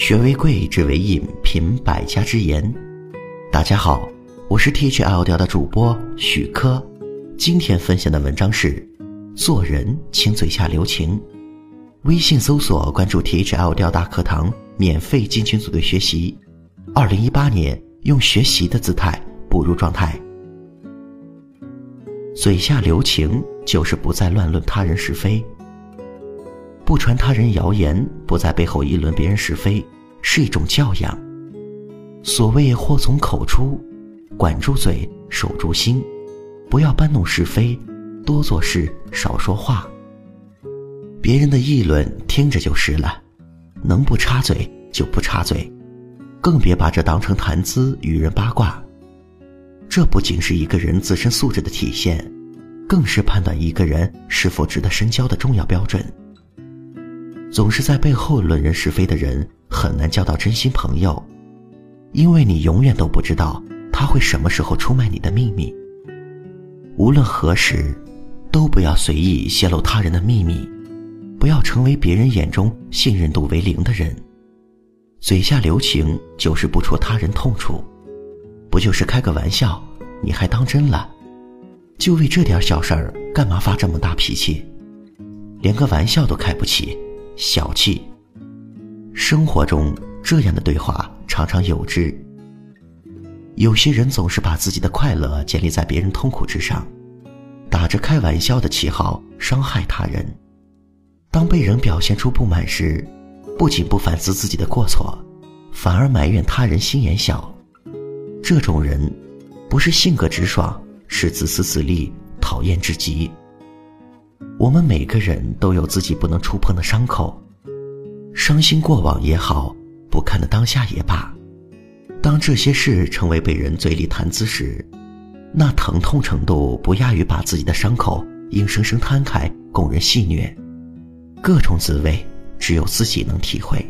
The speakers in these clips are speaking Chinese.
学为贵，知为引，品百家之言。大家好，我是 THL 调的主播许科。今天分享的文章是：做人请嘴下留情。微信搜索关注 THL 调大课堂，免费进群组队学习。二零一八年，用学习的姿态步入状态。嘴下留情，就是不再乱论他人是非。不传他人谣言，不在背后议论别人是非，是一种教养。所谓祸从口出，管住嘴，守住心，不要搬弄是非，多做事，少说话。别人的议论听着就是了，能不插嘴就不插嘴，更别把这当成谈资与人八卦。这不仅是一个人自身素质的体现，更是判断一个人是否值得深交的重要标准。总是在背后论人是非的人，很难交到真心朋友，因为你永远都不知道他会什么时候出卖你的秘密。无论何时，都不要随意泄露他人的秘密，不要成为别人眼中信任度为零的人。嘴下留情就是不戳他人痛处，不就是开个玩笑，你还当真了？就为这点小事儿，干嘛发这么大脾气？连个玩笑都开不起。小气。生活中这样的对话常常有之。有些人总是把自己的快乐建立在别人痛苦之上，打着开玩笑的旗号伤害他人。当被人表现出不满时，不仅不反思自己的过错，反而埋怨他人心眼小。这种人，不是性格直爽，是自私自利，讨厌至极。我们每个人都有自己不能触碰的伤口，伤心过往也好，不堪的当下也罢。当这些事成为被人嘴里谈资时，那疼痛程度不亚于把自己的伤口硬生生摊开供人戏谑。各种滋味只有自己能体会，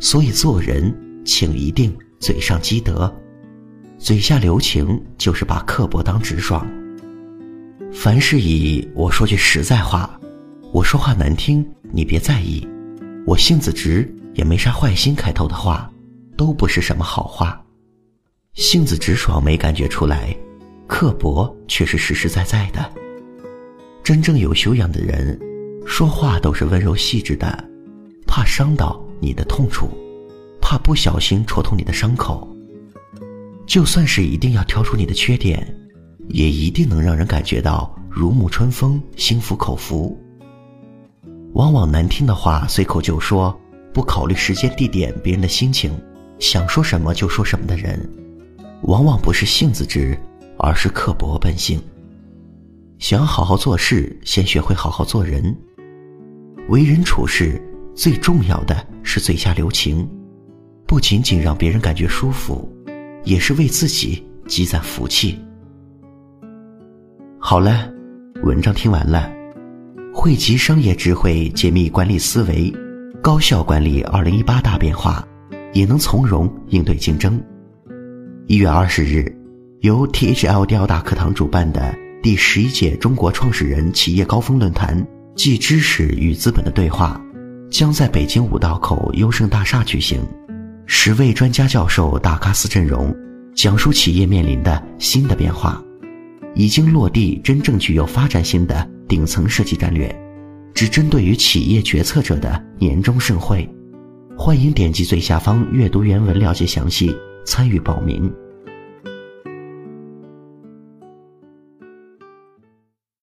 所以做人请一定嘴上积德，嘴下留情，就是把刻薄当直爽。凡事以我说句实在话，我说话难听，你别在意；我性子直，也没啥坏心。开头的话，都不是什么好话。性子直爽没感觉出来，刻薄却是实实在在的。真正有修养的人，说话都是温柔细致的，怕伤到你的痛处，怕不小心戳痛你的伤口。就算是一定要挑出你的缺点。也一定能让人感觉到如沐春风，心服口服。往往难听的话随口就说，不考虑时间地点、别人的心情，想说什么就说什么的人，往往不是性子直，而是刻薄本性。想要好好做事，先学会好好做人。为人处事最重要的是嘴下留情，不仅仅让别人感觉舒服，也是为自己积攒福气。好了，文章听完了，汇集商业智慧，解密管理思维，高效管理二零一八大变化，也能从容应对竞争。一月二十日，由 THL 调大课堂主办的第十一届中国创始人企业高峰论坛暨知识与资本的对话，将在北京五道口优胜大厦举行。十位专家教授大咖司阵容，讲述企业面临的新的变化。已经落地、真正具有发展性的顶层设计战略，只针对于企业决策者的年终盛会，欢迎点击最下方阅读原文了解详细，参与报名。